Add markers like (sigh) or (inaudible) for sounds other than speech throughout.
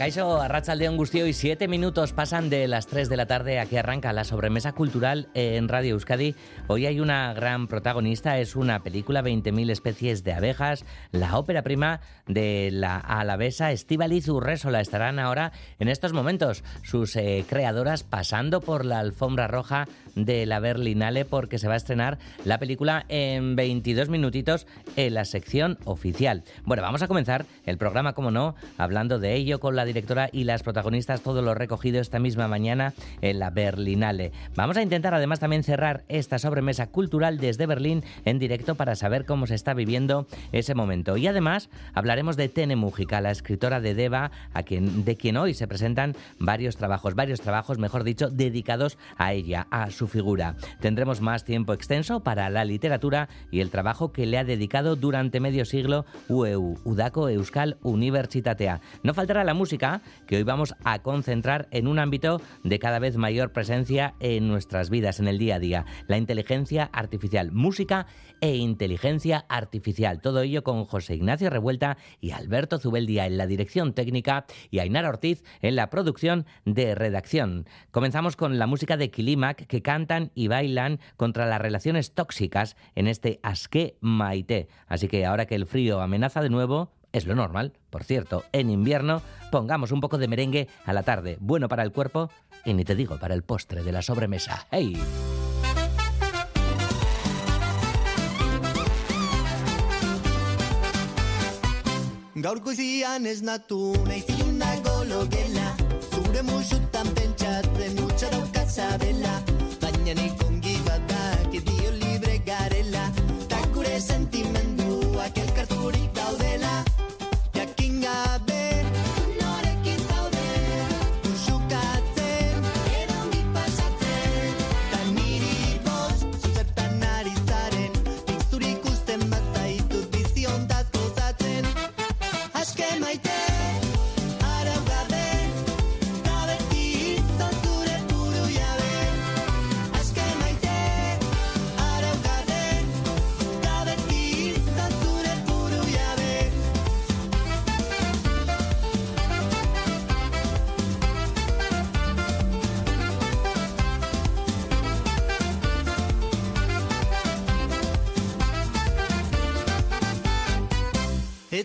Caixo, Arrachaldeón Gustio y siete minutos pasan de las 3 de la tarde. Aquí arranca la sobremesa cultural en Radio Euskadi. Hoy hay una gran protagonista, es una película, 20.000 especies de abejas, la ópera prima de la alavesa Estíbaliz Urresola. Estarán ahora en estos momentos sus eh, creadoras pasando por la alfombra roja de la Berlinale porque se va a estrenar la película en 22 minutitos en la sección oficial. Bueno, vamos a comenzar el programa, como no, hablando de ello con la directora y las protagonistas, todo lo recogido esta misma mañana en la Berlinale. Vamos a intentar además también cerrar esta sobremesa cultural desde Berlín en directo para saber cómo se está viviendo ese momento. Y además hablaremos de Tene Mújica, la escritora de Deva, a quien, de quien hoy se presentan varios trabajos, varios trabajos, mejor dicho, dedicados a ella, a su figura. Tendremos más tiempo extenso para la literatura y el trabajo que le ha dedicado durante medio siglo UEU, Udaco Euskal Universitatea. No faltará la música que hoy vamos a concentrar en un ámbito de cada vez mayor presencia en nuestras vidas, en el día a día, la inteligencia artificial, música e inteligencia artificial. Todo ello con José Ignacio Revuelta y Alberto Zubeldía en la dirección técnica y Ainara Ortiz en la producción de redacción. Comenzamos con la música de Kilimak que cantan y bailan contra las relaciones tóxicas en este Asque Maite. Así que ahora que el frío amenaza de nuevo, es lo normal, por cierto, en invierno pongamos un poco de merengue a la tarde, bueno para el cuerpo y ni te digo para el postre de la sobremesa. ¡Hey!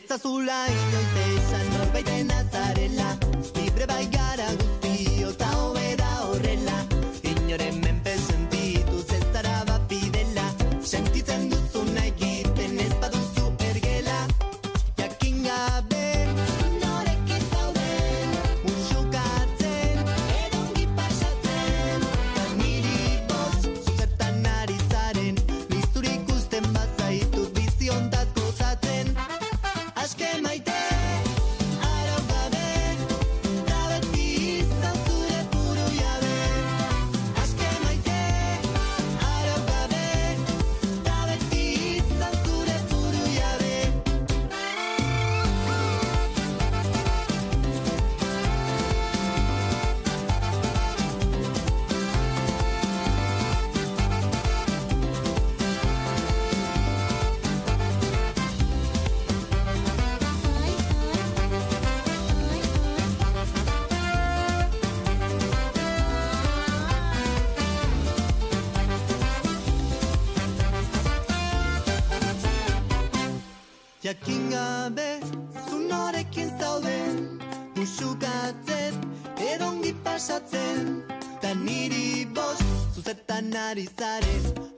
Zula inoiz esan norbaiten azarela Libre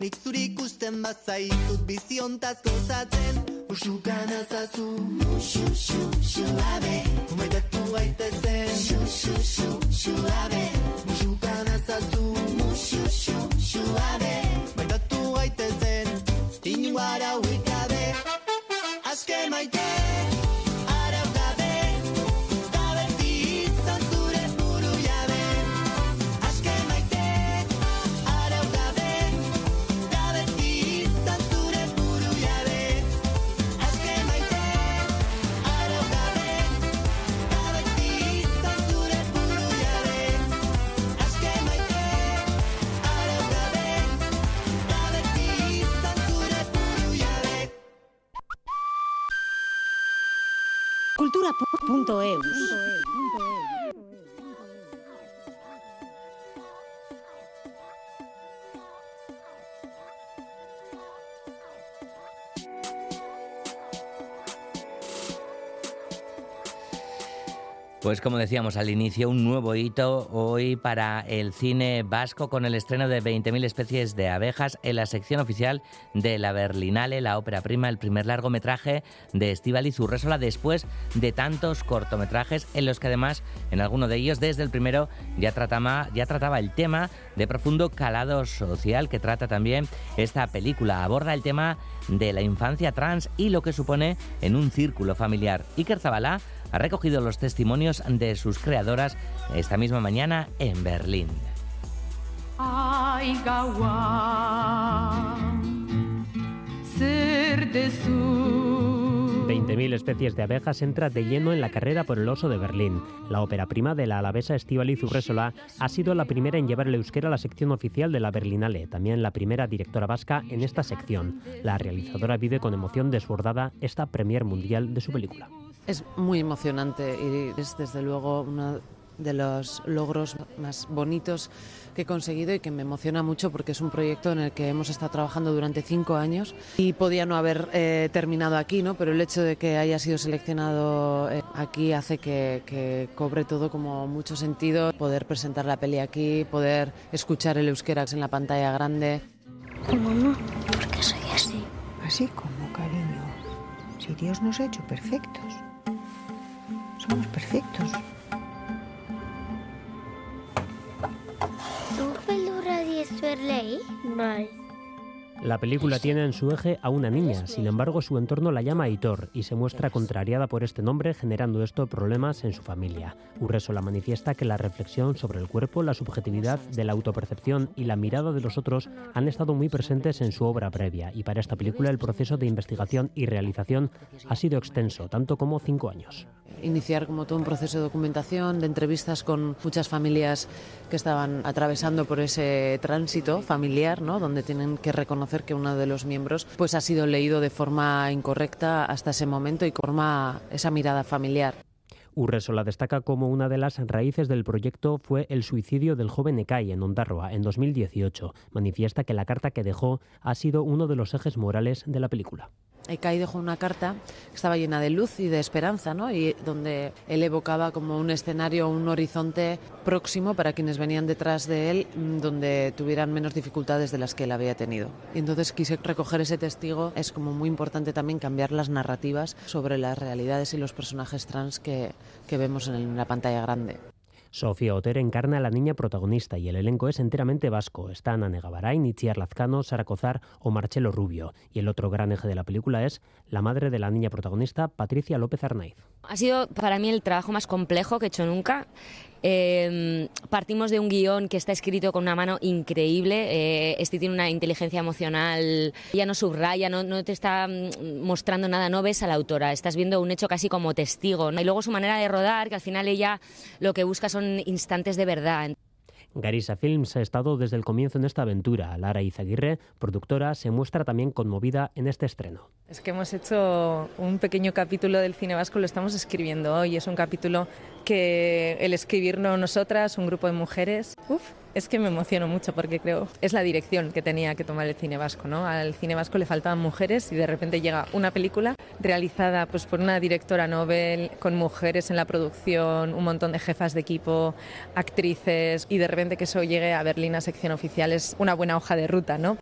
びっくりくしてます。cultura.eus. Pues como decíamos al inicio, un nuevo hito hoy para el cine vasco con el estreno de 20.000 especies de abejas en la sección oficial de la Berlinale, la ópera prima, el primer largometraje de Estíbaliz Urresola después de tantos cortometrajes en los que además en alguno de ellos desde el primero ya trataba, ya trataba el tema de profundo calado social que trata también esta película. Aborda el tema de la infancia trans y lo que supone en un círculo familiar. Iker Zabala ha recogido los testimonios de sus creadoras esta misma mañana en Berlín. 20.000 especies de abejas entra de lleno en la carrera por el oso de Berlín. La ópera prima de la alavesa Estíbaliz Urresola ha sido la primera en llevar el euskera a la sección oficial de la Berlinale, también la primera directora vasca en esta sección. La realizadora vive con emoción desbordada esta premier mundial de su película. Es muy emocionante y es desde luego uno de los logros más bonitos que he conseguido y que me emociona mucho porque es un proyecto en el que hemos estado trabajando durante cinco años y podía no haber eh, terminado aquí, ¿no? pero el hecho de que haya sido seleccionado eh, aquí hace que, que, cobre todo como mucho sentido, poder presentar la peli aquí, poder escuchar el euskera en la pantalla grande. Mamá, ¿por qué soy así? Así como, cariño. Si Dios nos ha hecho perfectos. Somos perfectos. ¿Tú pelura Verley? Bye. La película tiene en su eje a una niña, sin embargo su entorno la llama Hitor y se muestra contrariada por este nombre, generando esto problemas en su familia. Urresola manifiesta que la reflexión sobre el cuerpo, la subjetividad de la autopercepción y la mirada de los otros han estado muy presentes en su obra previa y para esta película el proceso de investigación y realización ha sido extenso, tanto como cinco años. Iniciar como todo un proceso de documentación, de entrevistas con muchas familias que estaban atravesando por ese tránsito familiar, ¿no? donde tienen que reconocer que uno de los miembros pues ha sido leído de forma incorrecta hasta ese momento y forma esa mirada familiar. Urresola destaca como una de las raíces del proyecto fue el suicidio del joven Ekai en Ondarroa en 2018. Manifiesta que la carta que dejó ha sido uno de los ejes morales de la película. Ekai dejó una carta que estaba llena de luz y de esperanza, ¿no? Y donde él evocaba como un escenario, un horizonte próximo para quienes venían detrás de él, mm, donde tuvieran menos dificultades de las que él había tenido. Y entonces quise recoger ese testigo. Es como muy importante también cambiar las narrativas sobre las realidades y los personajes trans que, que vemos en la pantalla grande. Sofía Oter encarna a la niña protagonista y el elenco es enteramente vasco. Están Anne Gavarain, Itziar Lazcano, Sara Cozar o Marcelo Rubio. Y el otro gran eje de la película es la madre de la niña protagonista, Patricia López Arnaiz. Ha sido para mí el trabajo más complejo que he hecho nunca. Eh, partimos de un guion que está escrito con una mano increíble. Eh, este tiene una inteligencia emocional, ya no subraya, no, no, te está mm, mostrando nada, no ves a la autora, estás viendo un hecho casi como testigo. ¿no? Y luego su manera de rodar, que al final ella lo que busca son instantes de verdad. Garisa Films ha estado desde el comienzo en esta aventura. Lara Izaguirre, productora, se muestra también conmovida en este estreno. Es que hemos hecho un pequeño capítulo del cine vasco, lo estamos escribiendo hoy. Es un capítulo que el escribirnos nosotras, un grupo de mujeres, uf, es que me emociono mucho porque creo es la dirección que tenía que tomar el cine vasco, ¿no? Al cine vasco le faltaban mujeres y de repente llega una película realizada pues por una directora Nobel con mujeres en la producción, un montón de jefas de equipo, actrices y de repente que eso llegue a Berlín a sección oficial es una buena hoja de ruta, ¿no?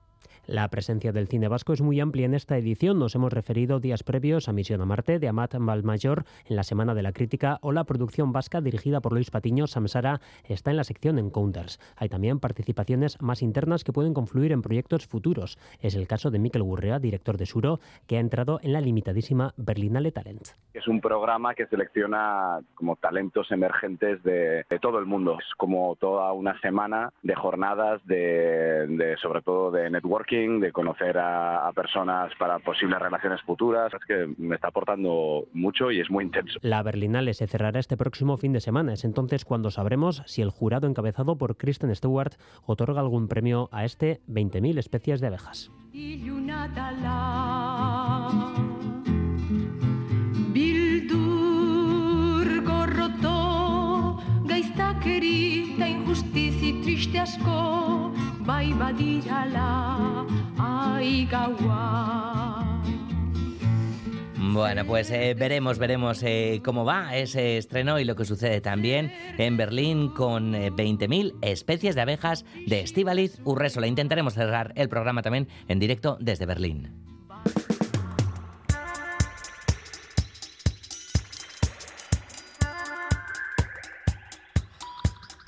La presencia del cine vasco es muy amplia en esta edición. Nos hemos referido días previos a Misión a Marte de Amat Valmayor en la Semana de la Crítica o la producción vasca dirigida por Luis Patiño, Samsara, está en la sección Encounters. Hay también participaciones más internas que pueden confluir en proyectos futuros. Es el caso de Miquel Gurrea, director de Suro, que ha entrado en la limitadísima Berlinale Talent. Es un programa que selecciona como talentos emergentes de, de todo el mundo. Es como toda una semana de jornadas de, de sobre todo de networking de conocer a, personas para posibles relaciones futuras. Es que me está aportando mucho y es muy intenso. La Berlinale se cerrará este próximo fin de semana. Es entonces cuando sabremos si el jurado encabezado por Kristen Stewart otorga algún premio a este 20.000 especies de abejas. injustizi triste asko bai badirala ai gaua Bueno, pues eh, veremos, veremos eh, cómo va ese estreno y lo que sucede también en Berlín con eh, 20.000 especies de abejas de Estivaliz Urresola. Intentaremos cerrar el programa también en directo desde Berlín.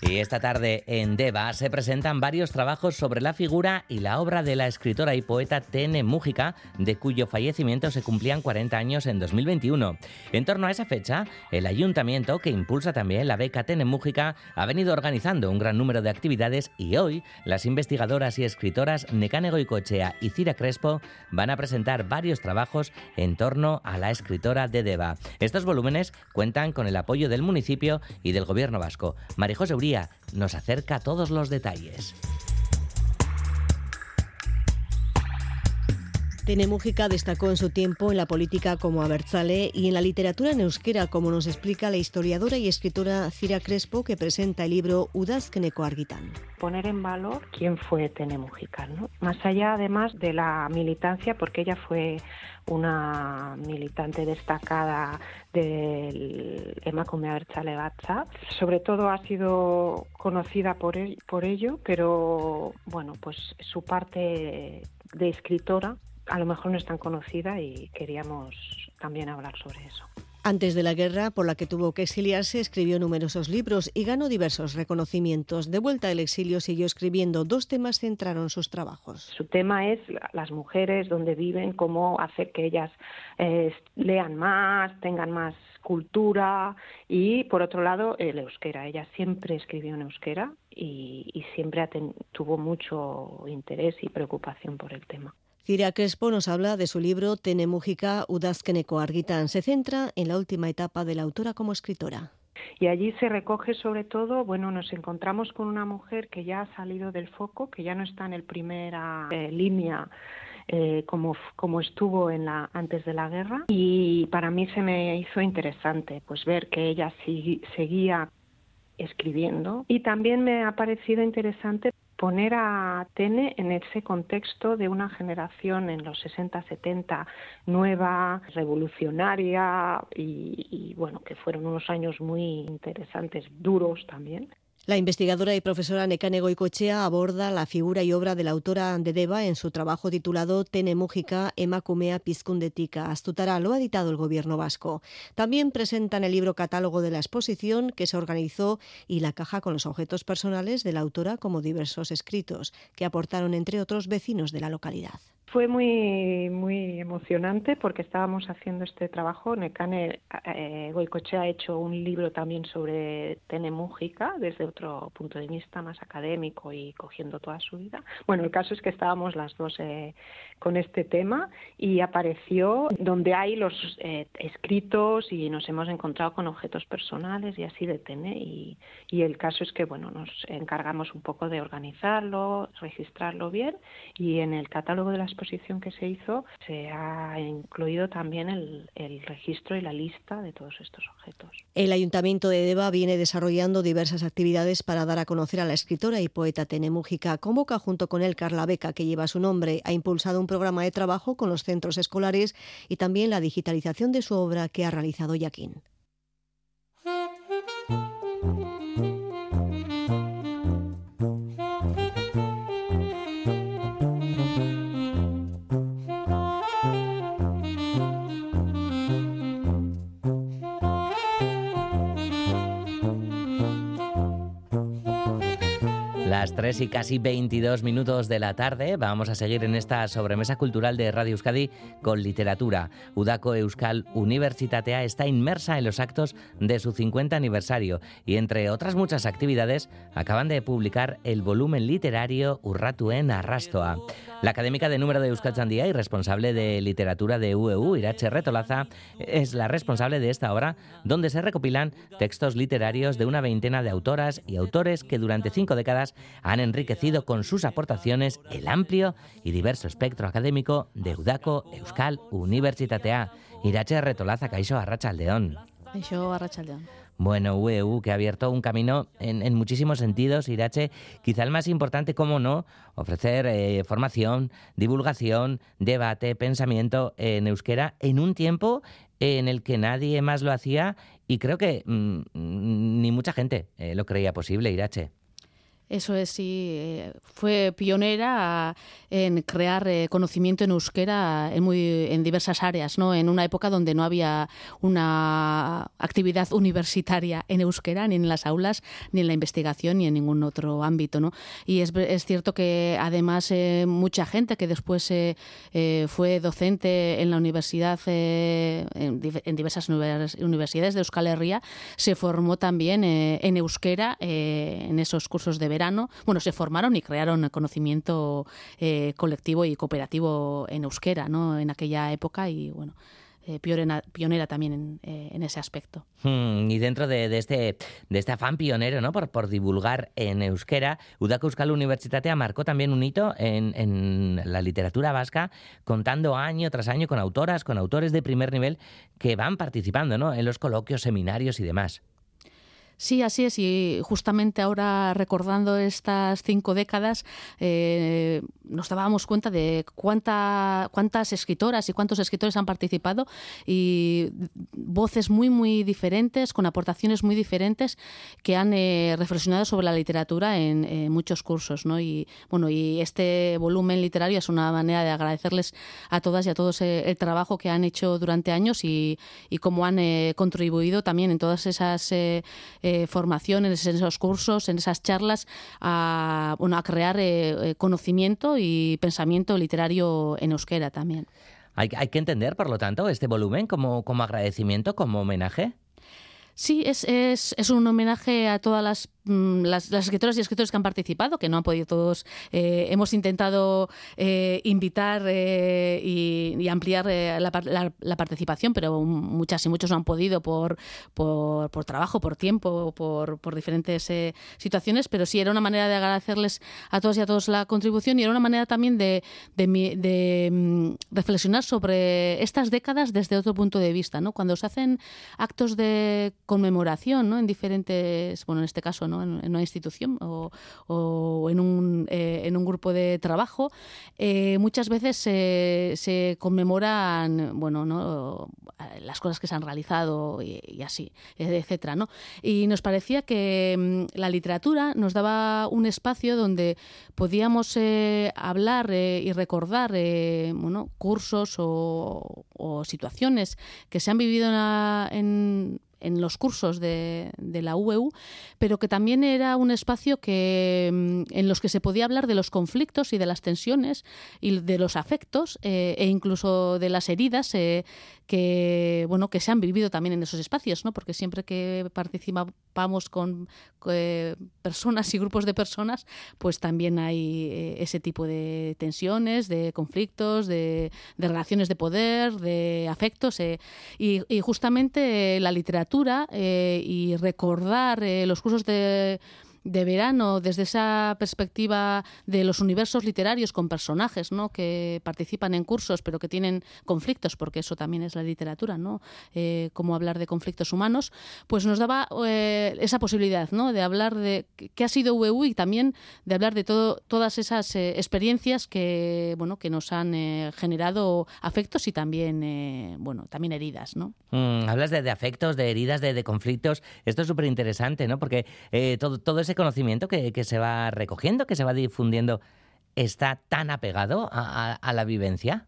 Y esta tarde en Deva se presentan varios trabajos sobre la figura y la obra de la escritora y poeta Tene Mújica, de cuyo fallecimiento se cumplían 40 años en 2021. En torno a esa fecha, el ayuntamiento, que impulsa también la beca Tene Mújica, ha venido organizando un gran número de actividades y hoy las investigadoras y escritoras Nekane Goicoechea y Cira Crespo van a presentar varios trabajos en torno a la escritora de Deva. Estos volúmenes cuentan con el apoyo del municipio y del gobierno vasco. María José Uría nos acerca todos los detalles. Tene Mújica destacó en su tiempo en la política como Abertzale y en la literatura en euskera, como nos explica la historiadora y escritora Cira Crespo, que presenta el libro Udazkeneko Argitan. Poner en valor quién fue Tene Mújica, ¿no? más allá además de la militancia, porque ella fue una militante destacada del Emakume Abertzale Batza. Sobre todo ha sido conocida por, el, por ello, pero bueno, pues su parte de escritora a lo mejor no es tan conocida y queríamos también hablar sobre eso. Antes de la guerra, por la que tuvo que exiliarse, escribió numerosos libros y ganó diversos reconocimientos. De vuelta al exilio, siguió escribiendo. Dos temas centraron sus trabajos. Su tema es las mujeres, donde viven, cómo hacer que ellas eh, lean más, tengan más cultura y, por otro lado, el euskera. Ella siempre escribió en euskera y, y siempre tuvo mucho interés y preocupación por el tema. Cira Crespo nos habla de su libro Tene Mújica Udazkeneko Argitan. Se centra en la última etapa de la autora como escritora. Y allí se recoge sobre todo, bueno, nos encontramos con una mujer que ya ha salido del foco, que ya no está en el primera eh, línea eh, como, como estuvo en la, antes de la guerra. Y para mí se me hizo interesante pues ver que ella seguía escribiendo. Y también me ha parecido interesante poner a Tene en ese contexto de una generación en los 60-70 nueva, revolucionaria y, y, bueno, que fueron unos años muy interesantes, duros también. La investigadora y profesora Nekane Goicoechea aborda la figura y obra de la autora de Deva en su trabajo titulado Tene Mújica Emakumea Pizkundetika. Astutara lo ha editado el gobierno vasco. También presentan el libro catálogo de la exposición que se organizó y la caja con los objetos personales de la autora como diversos escritos que aportaron entre otros vecinos de la localidad. Fue muy muy emocionante porque estábamos haciendo este trabajo. Nekane eh, Goicochea ha hecho un libro también sobre Tene Mújica desde otro punto de vista más académico y cogiendo toda su vida. Bueno, el caso es que estábamos las dos eh, con este tema y apareció donde hay los eh, escritos y nos hemos encontrado con objetos personales y así de Tene y, y el caso es que bueno nos encargamos un poco de organizarlo, registrarlo bien y en el catálogo de las exposición que se hizo se ha incluido también el, el, registro y la lista de todos estos objetos. El Ayuntamiento de Deva viene desarrollando diversas actividades para dar a conocer a la escritora y poeta Tene Mújica. Convoca junto con él Carla Beca, que lleva su nombre. Ha impulsado un programa de trabajo con los centros escolares y también la digitalización de su obra que ha realizado Yaquín. Las 3 y casi 22 minutos de la tarde vamos a seguir en esta sobremesa cultural de Radio Euskadi con literatura. Udako Euskal Universitatea está inmersa en los actos de su 50 aniversario y entre otras muchas actividades acaban de publicar el volumen literario Urratuen Arrastoa. La académica de número de Euskal Chandía y responsable de literatura de UEU, Irache Retolaza, es la responsable de esta obra donde se recopilan textos literarios de una veintena de autoras y autores que durante cinco décadas han enriquecido con sus aportaciones el amplio y diverso espectro académico de Udako Euskal Universitatea. Irache Retolaza, Caixo Arrachaldeón. Caixo Arrachaldeón. Bueno, UEU, que ha abierto un camino en, en muchísimos sentidos, Irache, quizá el más importante, como no, ofrecer eh, formación, divulgación, debate, pensamiento en euskera en un tiempo en el que nadie más lo hacía y creo que mm, ni mucha gente eh, lo creía posible, Irache. Eso es, sí. eh, Fue pionera en crear eh, conocimiento en euskera en, muy, en diversas áreas, ¿no? En una época donde no había una actividad universitaria en euskera, ni en las aulas, ni en la investigación, ni en ningún otro ámbito, ¿no? Y es, es cierto que además eh, mucha gente que después eh, eh, fue docente en la universidad, en, en diversas univers- universidades de Euskal Herria, se formó también en euskera en esos cursos de Bueno, se formaron y crearon conocimiento eh, colectivo y cooperativo en euskera, ¿no? En aquella época y bueno. eh, pionera, también en, eh, ese aspecto. Hmm, y dentro de, este, de este afán pionero ¿no? por, por divulgar en euskera, Udako Euskal Universitatea marcó también un hito en, en la literatura vasca, contando año tras año con autoras, con autores de primer nivel que van participando ¿no? en los coloquios, seminarios y demás. Sí, así es. Y justamente ahora recordando estas cinco décadas, eh, nos dábamos cuenta de cuánta, cuántas escritoras y cuántos escritores han participado y voces muy, muy diferentes, con aportaciones muy diferentes que han eh, reflexionado sobre la literatura en, eh, muchos cursos. ¿no? Y, bueno, y este volumen literario es una manera de agradecerles a todas y a todos eh, el trabajo que han hecho durante años y, y cómo han eh, contribuido también en todas esas eh, formaciones, en esos cursos, en esas charlas, a, bueno, a crear eh, eh, conocimiento y pensamiento literario en euskera también. Hay, hay que entender, por lo tanto, este volumen como, como agradecimiento, como homenaje. Sí, es, es, es un homenaje a todas las, mm, las, las escritoras y escritores que han participado, que no han podido todos. eh, hemos intentado eh, invitar eh, y, ampliar eh, la, par- la- la participación, pero muchas y muchos no han podido por, por, por trabajo, por tiempo, por, por diferentes situaciones, pero sí era una manera de agradecerles a todos y a todos la contribución y era una manera también de, de, mi- de, mm, reflexionar sobre estas décadas desde otro punto de vista. ¿no? Cuando se hacen actos de conmemoración ¿no? en diferentes, bueno, en este caso, ¿no? en, una institución o, o en, un, eh, en un grupo de trabajo, eh, muchas veces se, se conmemoran bueno, ¿no? las cosas que se han realizado y, así, eh, etcétera, ¿no? Y nos parecía que mm, la literatura nos daba un espacio donde podíamos eh, hablar eh, y recordar eh, bueno, cursos o, situaciones que se han vivido en, en- en los cursos de, la UEU, pero que también era un espacio que, mm, en los que se podía hablar de los conflictos y de las tensiones y de los afectos eh, e incluso de las heridas eh, que bueno que se han vivido también en esos espacios, ¿no? Porque siempre que con eh, personas (laughs) y grupos de personas, pues también hay eh, ese tipo de tensiones, de conflictos, de, relaciones de poder, de afectos. eh, y, justamente la literatura y recordar los cursos de de verano desde esa perspectiva de los universos literarios con personajes ¿no? que participan en cursos pero que tienen conflictos porque eso también es la literatura no eh, cómo hablar de conflictos humanos pues nos daba eh, esa posibilidad ¿no? de hablar de qué ha sido UEU y también de hablar de todo, todas esas eh, experiencias que bueno que nos han eh, generado afectos y también eh, bueno también heridas no Mm, hablas de, afectos, de heridas, de, conflictos. Esto es súper interesante, ¿no? Porque todo, todo ese conocimiento que, que se va recogiendo, que se va difundiendo, está tan apegado a, a- a la vivencia.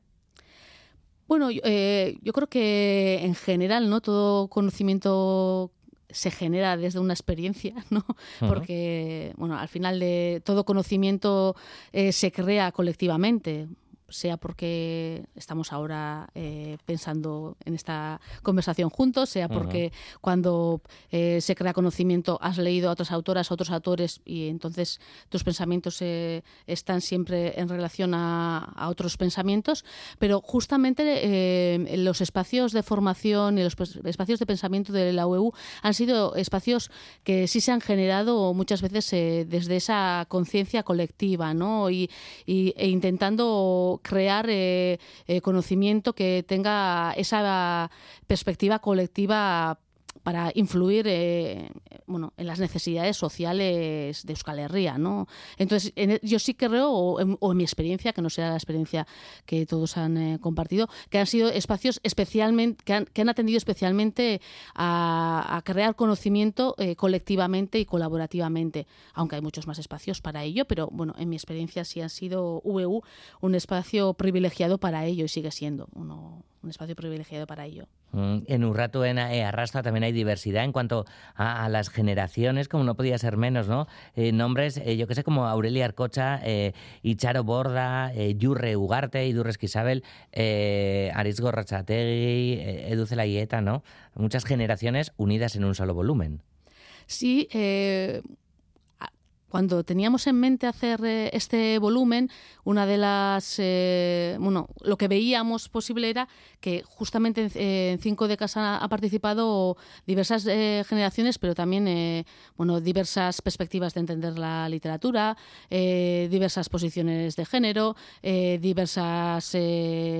Bueno, yo, eh, yo creo que en general, ¿no? Todo conocimiento se genera desde una experiencia, (laughs) ¿no? Porque, bueno, al final de todo conocimiento eh, se crea colectivamente sea porque estamos ahora eh, pensando en esta conversación juntos, sea porque cuando eh, se crea conocimiento has leído a otras autoras, a otros autores y entonces tus pensamientos eh, están siempre en relación a, a otros pensamientos, pero justamente los espacios de formación y los espacios de pensamiento de la UEU han sido espacios que sí se han generado muchas veces desde esa conciencia colectiva, ¿no? Y, y- e intentando crear eh, eh, conocimiento que tenga esa perspectiva colectiva para influir eh, bueno, en las necesidades sociales de Euskal Herria. ¿no? Entonces, en- e, yo sí creo, o en, o en mi experiencia, que no sea la experiencia que todos han eh, compartido, que han sido espacios especialmente, que han, que han atendido especialmente a, crear conocimiento eh, colectivamente y colaborativamente, aunque hay muchos más espacios para ello, pero bueno, en mi experiencia sí ha sido VU un espacio privilegiado para ello y sigue siendo uno, un espacio privilegiado para ello. Mm, En Urratu, en eh, Arrastra, también hay diversidad en cuanto a, a las generaciones, como no podía ser menos, ¿no? Eh, nombres, eh, yo que sé, como Aurelia Arcocha, eh, Icharo Borda, eh, Yurre Ugarte, Idurres Isabel, eh, Arisgo Rachategui, eh, Edu Zelaieta, ¿no? Muchas generaciones unidas en un solo volumen. Sí, eh, cuando teníamos en mente hacer eh, este volumen, una de las, eh, bueno, lo que veíamos posible era que justamente en, Cinco décadas ha, ha participado diversas eh, generaciones, pero también, bueno, diversas perspectivas de entender la literatura, diversas posiciones de género, diversas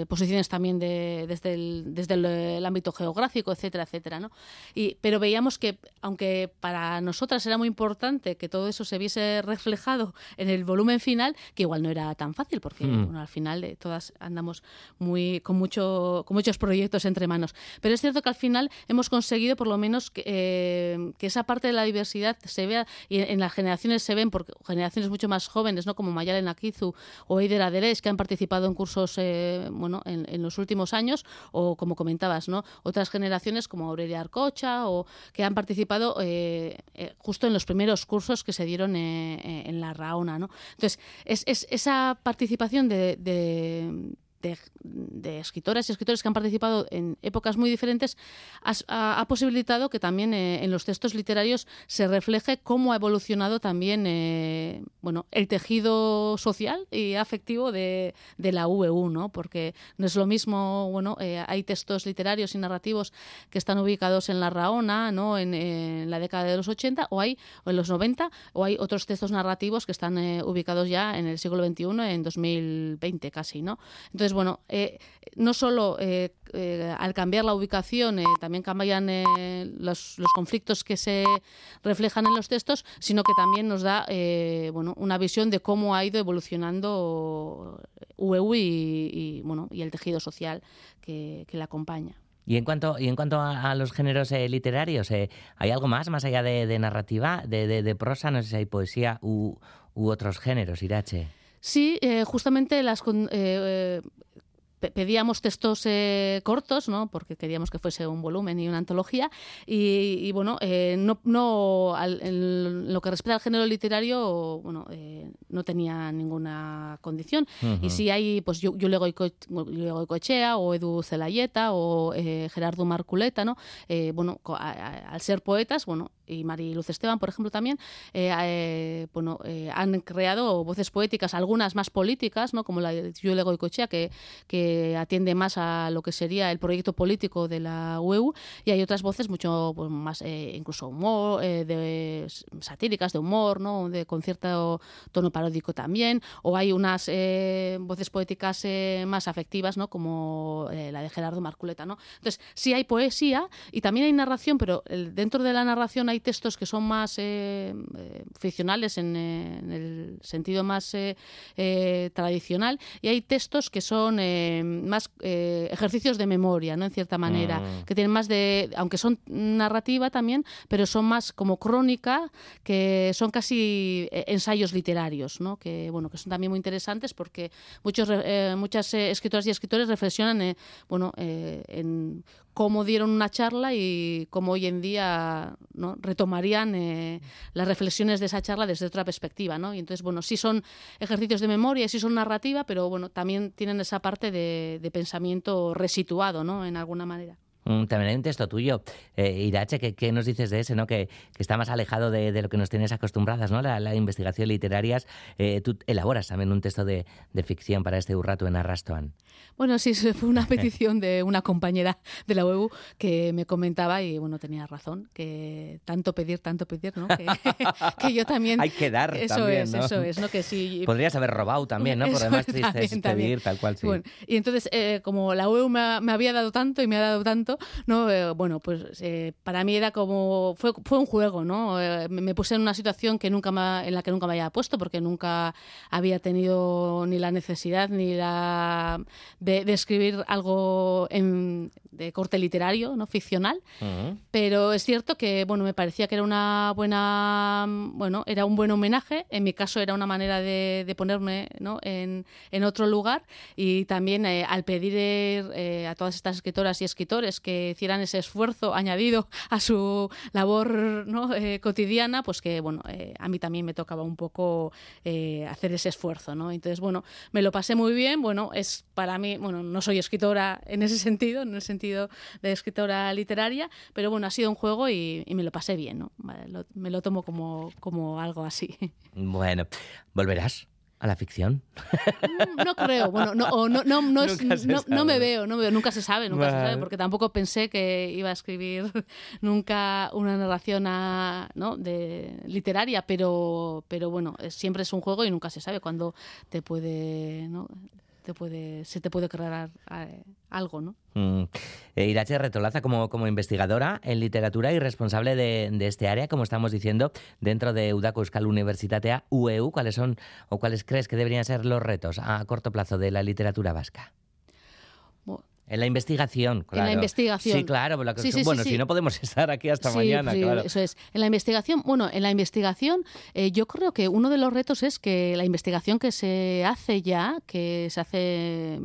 posiciones también de- desde, el, desde el, el ámbito geográfico, etcétera, etcétera, ¿no? Y, pero veíamos que, aunque para nosotras era muy importante que todo eso se viese reflejado en el volumen final, que igual no era tan fácil, porque Mm. bueno, al final eh, todas andamos muy con mucho con muchos proyectos entre manos. Pero es cierto que al final hemos conseguido por lo menos que, eh, que esa parte de la diversidad se vea y en, en las generaciones se ven, porque generaciones mucho más jóvenes, ¿no? como Mayalen Akizu o Eider Aderés, que han participado en cursos eh, bueno, en, en los últimos años, o como comentabas, ¿no? otras generaciones como Aurelia Arcocha, o que han participado eh, justo en los primeros cursos que se dieron eh, eh, en la Raona. ¿no? Entonces, es, es esa participación de- de- escritoras y escritores que han participado en épocas muy diferentes ha, ha posibilitado que también eh, en los textos literarios se refleje cómo ha evolucionado también eh, bueno, el tejido social y afectivo de, de la VU, ¿no? porque no es lo mismo, bueno, eh, hay textos literarios y narrativos que están ubicados en la Raona, ¿no? en, la década de los 80 o hay o en los 90 o hay otros textos narrativos que están ubicados ya en el siglo XXI, en 2020 casi, ¿no? Entonces, bueno, eh, no solo eh, eh, al cambiar la ubicación también cambian los, conflictos que se reflejan en los textos, sino que también nos da bueno, una visión de cómo ha ido evolucionando UEU y, y, bueno, y el tejido social que, que la acompaña. Y en cuanto, y en cuanto a, los géneros eh, literarios, ¿hay algo más, más allá de, narrativa, de prosa? No sé si hay poesía u, u otros géneros, Irache. Sí, eh, justamente las con- eh, eh, pe- pedíamos textos eh, cortos, ¿no? Porque queríamos que fuese un volumen y una antología. Y, y, bueno, eh, no, no al- en lo que respecta al género literario, bueno, eh, no tenía ninguna condición. Y si hay, pues Yule Goico- Yule Goicoechea o Edu Celayeta o eh, Gerardo Marculeta, ¿no? Eh, bueno, a- a- al ser poetas, bueno, y Mari Luz Esteban, por ejemplo, también, eh, eh, bueno, eh, han creado voces poéticas, algunas más políticas, ¿no? como la de Yule Goicoechea, que, que atiende más a lo que sería el proyecto político de la UEU, y hay otras voces mucho pues, más, incluso humor, de, satíricas, de humor, ¿no? de, con cierto tono paródico también, o hay unas voces poéticas más afectivas, ¿no? como la de Gerardo Marculeta. ¿no? Entonces, sí hay poesía y también hay narración, pero dentro de la narración hay textos que son más eh, eh, ficcionales en, eh, en el sentido más eh, tradicional y hay textos que son más ejercicios de memoria, ¿no? En cierta manera, Mm. que tienen más de, aunque son narrativa también, pero son más como crónica, que son casi ensayos literarios, ¿no? Que bueno, que son también muy interesantes porque muchos muchas escritoras y escritores reflexionan, bueno, en cómo dieron una charla y cómo hoy en día ¿no? retomarían eh, las reflexiones de esa charla desde otra perspectiva, ¿no? Y entonces, bueno, sí son ejercicios de memoria, sí son narrativa, pero bueno, también tienen esa parte de, de pensamiento resituado, ¿no? En alguna manera. Mm, También hay un texto tuyo, eh, Irache, ¿qué, qué nos dices de ese, no? Que, que está más alejado de, de lo que nos tienes acostumbradas, ¿no? La, la investigación literarias. Eh, tú elaboras también un texto de, de ficción para este Urrato en Arrastoan. Bueno, sí, fue una (laughs) petición de una compañera de la UEU que me comentaba y bueno, tenía razón, que tanto pedir, tanto pedir, ¿no? Que, (laughs) que yo también... Hay que dar Eso también, es, ¿no? eso es, ¿no? Que sí... Podrías haber robado también, ¿no? Por demás triste es también, también. pedir, tal cual, sí. Bueno, y entonces, eh, como la UEU me, me había dado tanto y me ha dado tanto, ¿no? Eh, bueno, pues eh, para mí era como, fue, fue un juego, ¿no? Eh, me, puse en una situación que nunca me- en la que nunca me había puesto porque nunca había tenido ni la necesidad ni la de, de escribir algo en- de corte literario, ¿no? Ficcional. Pero es cierto que, bueno, me parecía que era una buena, bueno, era un buen homenaje. En mi caso era una manera de, de ponerme ¿no? en, en otro lugar y también al pedir a todas estas escritoras y escritores que hicieran ese esfuerzo añadido a su labor ¿no? eh, cotidiana, pues que, bueno, eh, a mí también me tocaba un poco eh, hacer ese esfuerzo, ¿no? Entonces, bueno, me lo pasé muy bien. Bueno, es para mí, bueno, no soy escritora en ese sentido, en el sentido de escritora literaria, pero bueno, ha sido un juego y, me lo pasé bien, ¿no? Me lo tomo como, como algo así. Bueno, ¿volverás a la ficción? No creo, bueno, no, o no, no, no, (laughs) es- no- me veo, no me veo, nunca se sabe, nunca se sabe, porque tampoco pensé que iba a escribir (laughs) nunca una narración a- ¿no? de literaria, pero, pero bueno, siempre es un juego y nunca se sabe cuándo te puede. Te puede, se te puede crear eh, algo, ¿no? Mm. Eh, Irache Retolaza como, como investigadora en literatura y responsable de, de este área, como estamos diciendo, dentro de Udako Euskal Universitatea, UEU, ¿cuáles son o cuáles crees que deberían ser los retos a corto plazo de la literatura vasca? En la investigación, claro. la investigación. Sí, claro, pero la Sí, sí, sí, bueno, sí. si no podemos (laughs) estar aquí hasta mañana, sí, claro. Eso es. En la investigación, bueno, en la investigación, eh, yo creo que uno de los retos es que la investigación que se hace ya, que se hace,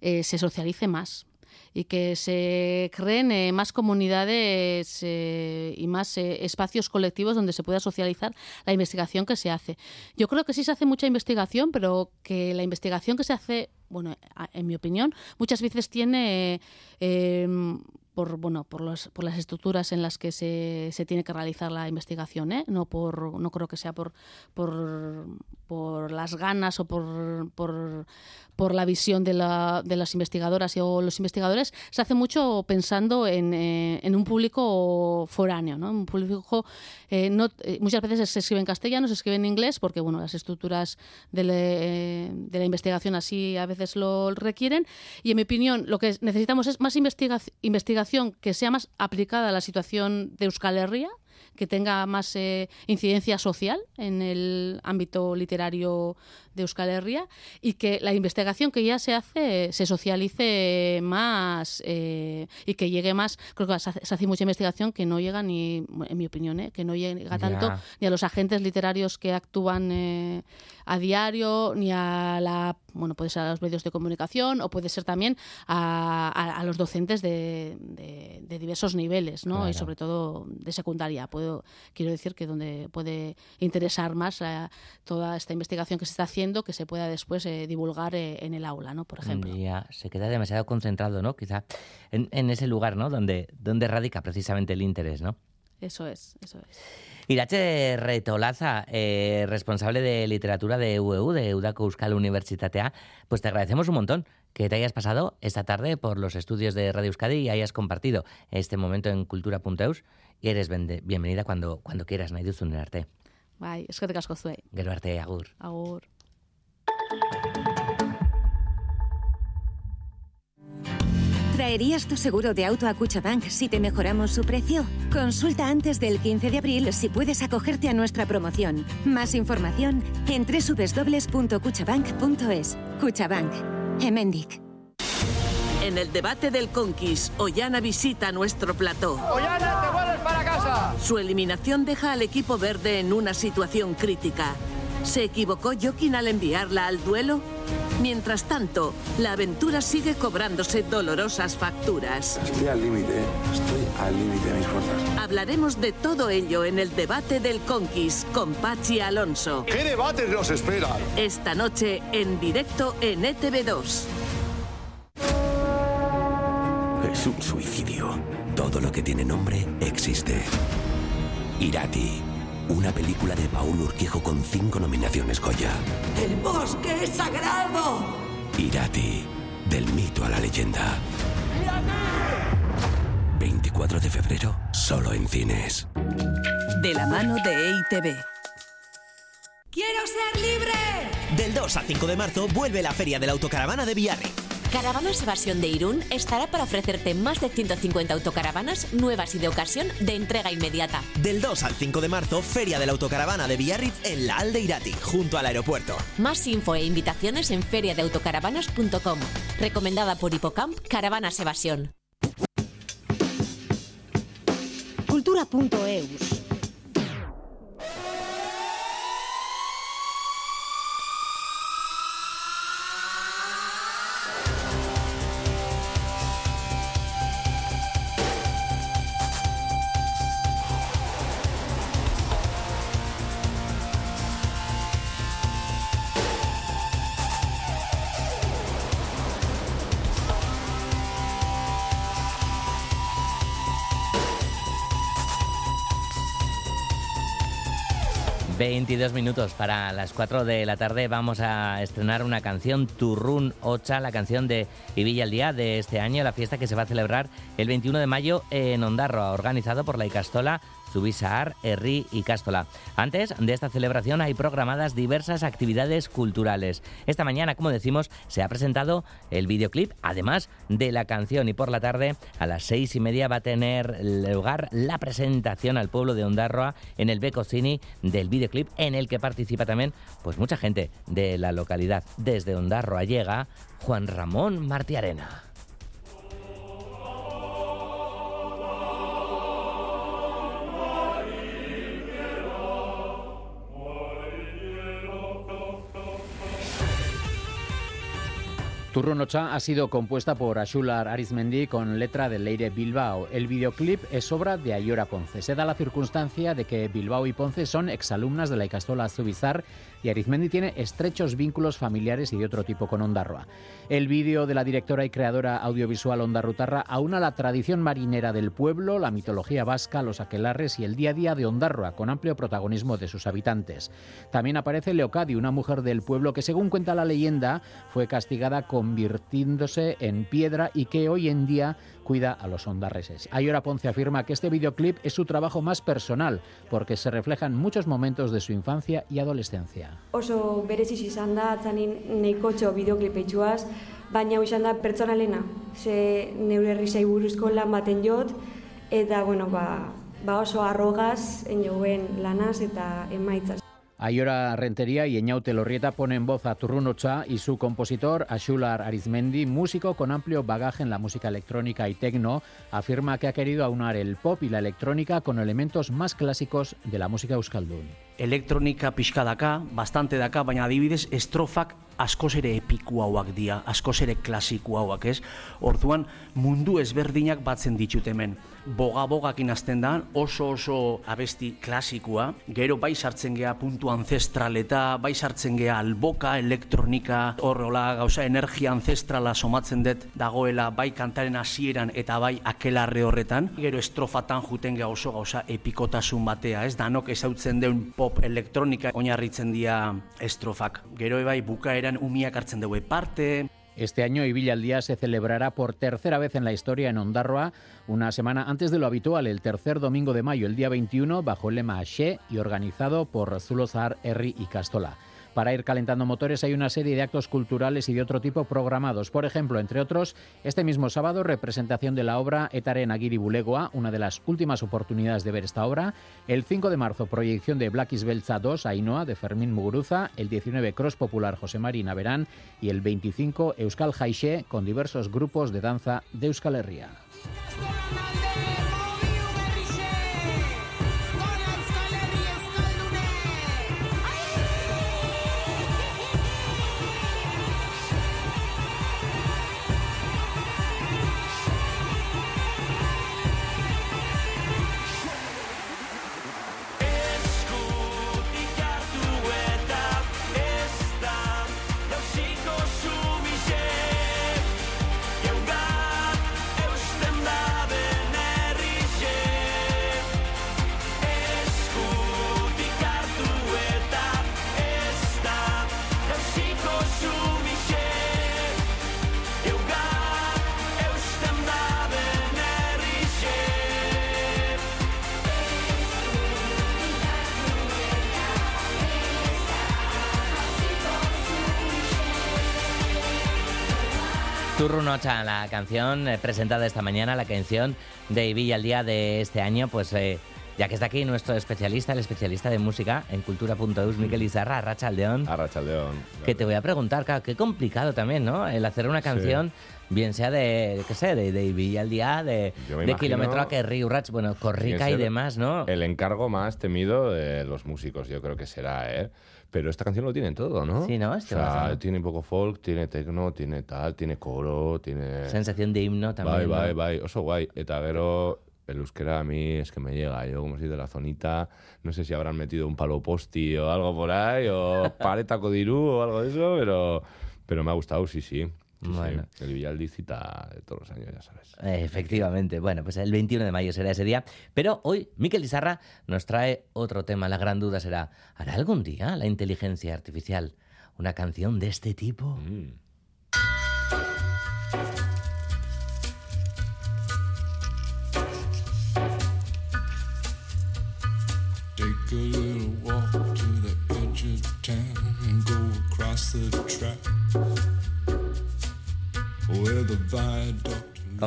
eh, se socialice más y que se creen eh, más comunidades eh, y más eh, espacios colectivos donde se pueda socializar la investigación que se hace. Yo creo que sí se hace mucha investigación, pero que la investigación que se hace, bueno, en mi opinión, muchas veces tiene eh, por bueno por los, por las estructuras en las que se, se tiene que realizar la investigación ¿eh? no por no creo que sea por por, por las ganas o por, por por la visión de, la, de las investigadoras o los investigadores se hace mucho pensando en, eh, en un público foráneo ¿no? un público eh, eh, muchas veces se escribe en castellano se escribe en inglés porque bueno las estructuras de, de la investigación así a veces lo requieren y en mi opinión lo que necesitamos es más investiga- investigación que sea más aplicada a la situación de Euskal Herria que tenga más eh, incidencia social en el ámbito literario de Euskal Herria y que la investigación que ya se hace se socialice más eh, y que llegue más. Creo que se hace, mucha investigación que no llega ni, en mi opinión, eh, que no llega tanto ni a los agentes literarios que actúan eh, a diario, ni a la bueno puede ser a los medios de comunicación o puede ser también a, a- a los docentes de, de- de diversos niveles, ¿no? Claro. Y sobre todo de secundaria. Puedo, quiero decir que donde puede interesar más eh, toda esta investigación que se está haciendo, que se pueda después eh, divulgar eh, en el aula, ¿no? Por ejemplo. Ya, se queda demasiado concentrado, ¿no? Quizá en, en ese lugar, ¿no? Donde, donde radica precisamente el interés, ¿no? Eso es, eso es. Irache Retolaza, eh, responsable de literatura de UEU, de Udako Euskal Universitatea, pues te agradecemos un montón que te hayas pasado esta tarde por los estudios de Radio Euskadi y hayas compartido este momento en cultura.eus y eres bienvenida cuando, cuando quieras, nahi duzun arte. Bai, eskerrik asko zuei. Gero arte, agur. Agur. ¿Traerías tu seguro de auto a Cuchabank si te mejoramos su precio? Consulta antes del 15 de abril si puedes acogerte a nuestra promoción. Más información en www.cuchabank.es. Cuchabank. Emendic. En el debate del Conquist, Ollana visita nuestro plató. ¡Ollana, te vuelves para casa! Su eliminación deja al equipo verde en una situación crítica. ¿Se equivocó Joaquín al enviarla al duelo? Mientras tanto, la aventura sigue cobrándose dolorosas facturas. Estoy al límite, estoy al límite de mis fuerzas. Hablaremos de todo ello en el debate del Conquist con Pachi Alonso. ¿Qué debates nos esperan? Esta noche en directo en E ETV2. Es un suicidio. Todo lo que tiene nombre existe. Irati. Una película de Paul Urquijo con cinco nominaciones Goya. ¡El bosque es sagrado! Irati. Del mito a la leyenda. 24 de febrero, solo en cines. De la mano de EITV. ¡Quiero ser libre! Del 2 al 5 de marzo vuelve la Feria de la Autocaravana de Villarri. Caravanas Evasión de Irún estará para ofrecerte más de 150 autocaravanas nuevas y de ocasión de entrega inmediata. Del 2 al 5 de marzo, Feria de la Autocaravana de Biarritz en la Alde Irati, junto al aeropuerto. Más info e invitaciones en feriadeautocaravanas.com. Recomendada por Hipocamp Caravanas Evasión. Cultura.eus. Veintidós minutos para las 4 de la tarde vamos a estrenar una canción, Turrún Ocha, la canción de Ivilla el Día de este año, la fiesta que se va a celebrar el 21 de mayo en Ondarroa, organizado por la Icastola Zubizar, Herri y Cástola. Antes de esta celebración hay programadas diversas actividades culturales. Esta mañana, como decimos, se ha presentado el videoclip, además de la canción, y por la tarde, a las seis y media, va a tener lugar la presentación al pueblo de Ondarroa en el Becocini del videoclip, en el que participa también pues mucha gente de la localidad. Desde Ondarroa llega Juan Ramón Martiarena. Turronocha ha sido compuesta por Ashular Arizmendi con letra de Leire Bilbao. El videoclip es obra de Ayora Ponce. Se da la circunstancia de que Bilbao y Ponce son exalumnas de la Icastola Zubizar y Arizmendi tiene estrechos vínculos familiares y de otro tipo con Ondarroa. El vídeo de la directora y creadora audiovisual Ondarrutarra aúna la tradición marinera del pueblo, la mitología vasca, los aquelarres y el día a día de Ondarroa, con amplio protagonismo de sus habitantes. También aparece Leocadi, una mujer del pueblo que, según cuenta la leyenda, fue castigada convirtiéndose en piedra y que hoy en día cuida a los ondarreses. Ayora Ponce afirma que este videoclip es su trabajo más personal porque se reflejan muchos momentos de su infancia y adolescencia. Oso bereziz izan da, atzanin neikotxo bideoklipetxuaz, baina izan da pertsonalena. Ze neure herrizai buruzko lan baten jot, eta bueno, ba, ba oso arrogaz, enjoen lanaz eta emaitzaz. Ayora Rentería y Eñaute Lorrieta ponen voz a Turrunocha y su compositor, Ashular Arizmendi, músico con amplio bagaje en la música electrónica y tecno, afirma que ha querido aunar el pop y la electrónica con elementos más clásicos de la música euskaldun. Elektronika pixka daka, bastante daka, baina adibidez estrofak askoz ere epiku hauak dira, askoz ere klasiku ez? Orduan mundu ezberdinak batzen ditut hemen. Boga-bogakin azten da, oso oso abesti klasikua, gero bai sartzen gea puntu ancestraleta, bai sartzen gea alboka, elektronika, horrola gauza energia ancestrala somatzen dut dagoela bai kantaren hasieran eta bai akelarre horretan, gero estrofatan juten gea oso gauza epikotasun batea, ez? Danok ezautzen deun pop elektronika oinarritzen dira estrofak. Gero bai bukaeran umiak hartzen dugu parte, Este año Ivilla al Día se celebrará por tercera vez en la historia en Ondarroa, una semana antes de lo habitual, el tercer domingo de mayo, el día 21, bajo el lema She y organizado por Zulozar, Erri y Castola. Para ir calentando motores hay una serie de actos culturales y de otro tipo programados. Por ejemplo, entre otros, este mismo sábado, representación de la obra Etaren Agiri Bulegoa, una de las últimas oportunidades de ver esta obra. El 5 de marzo, proyección de Black Belza 2, Ainhoa, de Fermín Muguruza. El 19, Cross Popular José Marina Verán. Y el 25, Euskal Jaixe, con diversos grupos de danza de Euskal Herria. Turrunocha, la canción eh, presentada esta mañana, la canción de Villa al día de este año, pues eh, ya que está aquí nuestro especialista, el especialista de música en cultura.eus, Miquel Izarra, Arracha Aldeón. Arracha Aldeón. Que te voy a preguntar, claro, qué complicado también, ¿no? El hacer una canción, bien sea de, qué sé, de, de Villa al día, de, de kilómetro a que Río bueno, Corrica y demás, ¿no? El encargo más temido de los músicos, yo creo que será, ¿eh? Pero esta canción lo tiene todo, ¿no? Sí, ¿no? O Este sea, va a- tiene un poco folk, tiene techno, tiene tal, tiene coro, tiene... Sensación de himno también. Bai, ¿no? bai, oso guay. Eta gero, el euskera a mí es que me llega. Yo, como soy de la zonita, no sé si habrán metido un palo posti o algo por ahí, o (laughs) paretaco dirú o algo de eso, pero, pero me ha gustado, sí, sí. Sí. Bueno. El Villaldi cita de todos los años, ya sabes. Efectivamente. Bueno, pues el 21 de mayo será ese día. Pero hoy Miquel Izarra nos trae otro tema. La gran duda será, ¿hará algún día la inteligencia artificial una canción de este tipo? Mm.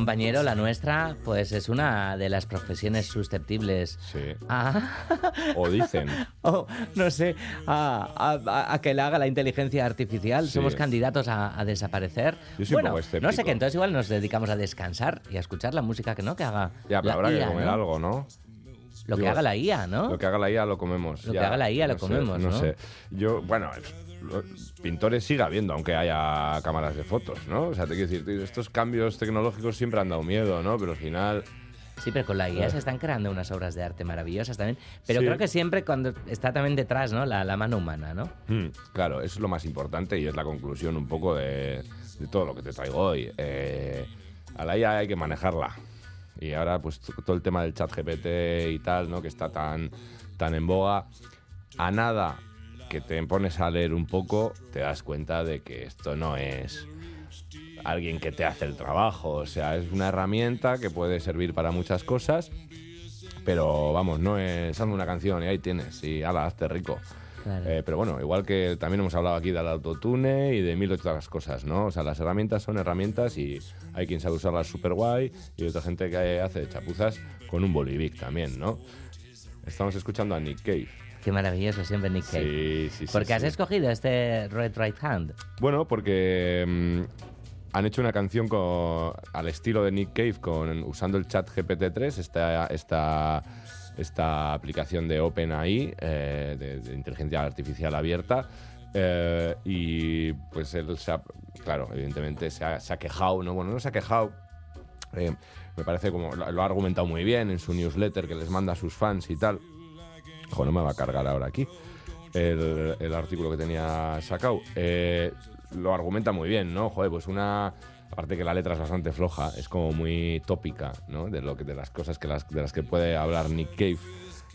Compañero, la nuestra, pues es una de las profesiones susceptibles. Sí. Ah, O dicen. (laughs) oh, no sé, a, a- a que le haga la inteligencia artificial. Sí. Somos candidatos a, a desaparecer. Yo soy un bueno, poco no sé que entonces igual nos dedicamos a descansar y a escuchar la música que no, que haga. Ya, pero la habrá que comer ¿no? algo, ¿no? Lo que haga la IA, ¿no? Lo que haga la IA lo comemos. Lo que haga la IA lo sé, comemos, ¿no? sé. Yo, bueno, pintores sigue habiendo, aunque haya cámaras de fotos, ¿no? O sea, te quiero decir, estos cambios tecnológicos siempre han dado miedo, ¿no? Pero al final... Sí, pero con la IA Eh. se están creando unas obras de arte maravillosas también. Pero Sí. creo que siempre cuando está también detrás, ¿no? La, la mano humana, ¿no? Mm, claro, eso es lo más importante y es la conclusión un poco de, de todo lo que te traigo hoy. Eh, a la IA hay que manejarla. Y ahora, pues todo el tema del chat GPT y tal, ¿no? Que está tan, tan en boga. A nada que te pones a leer un poco, te das cuenta de que esto no es alguien que te hace el trabajo. O sea, es una herramienta que puede servir para muchas cosas, pero vamos, no es hazme una canción y ahí tienes, y ala, hazte rico. Eh, pero bueno, igual que también hemos hablado aquí del autotune y de mil otras cosas, ¿no? O sea, las herramientas son herramientas y hay quien sabe usarlas súper guay y otra gente que hace chapuzas con un bolivic también, ¿no? Estamos escuchando a Nick Cave. Qué maravilloso siempre Nick Cave. Sí, sí, sí. Porque has sí. escogido este Red Right Hand. Bueno, porque mm, han hecho una canción con, al estilo de Nick Cave con, usando el chat GPT-3, esta, esta, esta aplicación de OpenAI, eh, de, de inteligencia artificial abierta. eh, y pues él, se ha- claro, evidentemente se ha, se ha quejado, ¿no? Bueno, no se ha quejado, eh, me parece como lo, lo ha argumentado muy bien en su newsletter que les manda a sus fans y tal. Ojo, no me va a cargar ahora aquí el, artículo que tenía sacado. Eh, lo argumenta muy bien, ¿no? Joder, pues una. Aparte que la letra es bastante floja, es como muy tópica, ¿no? De, lo que, de las cosas que las, de las que puede hablar Nick Cave.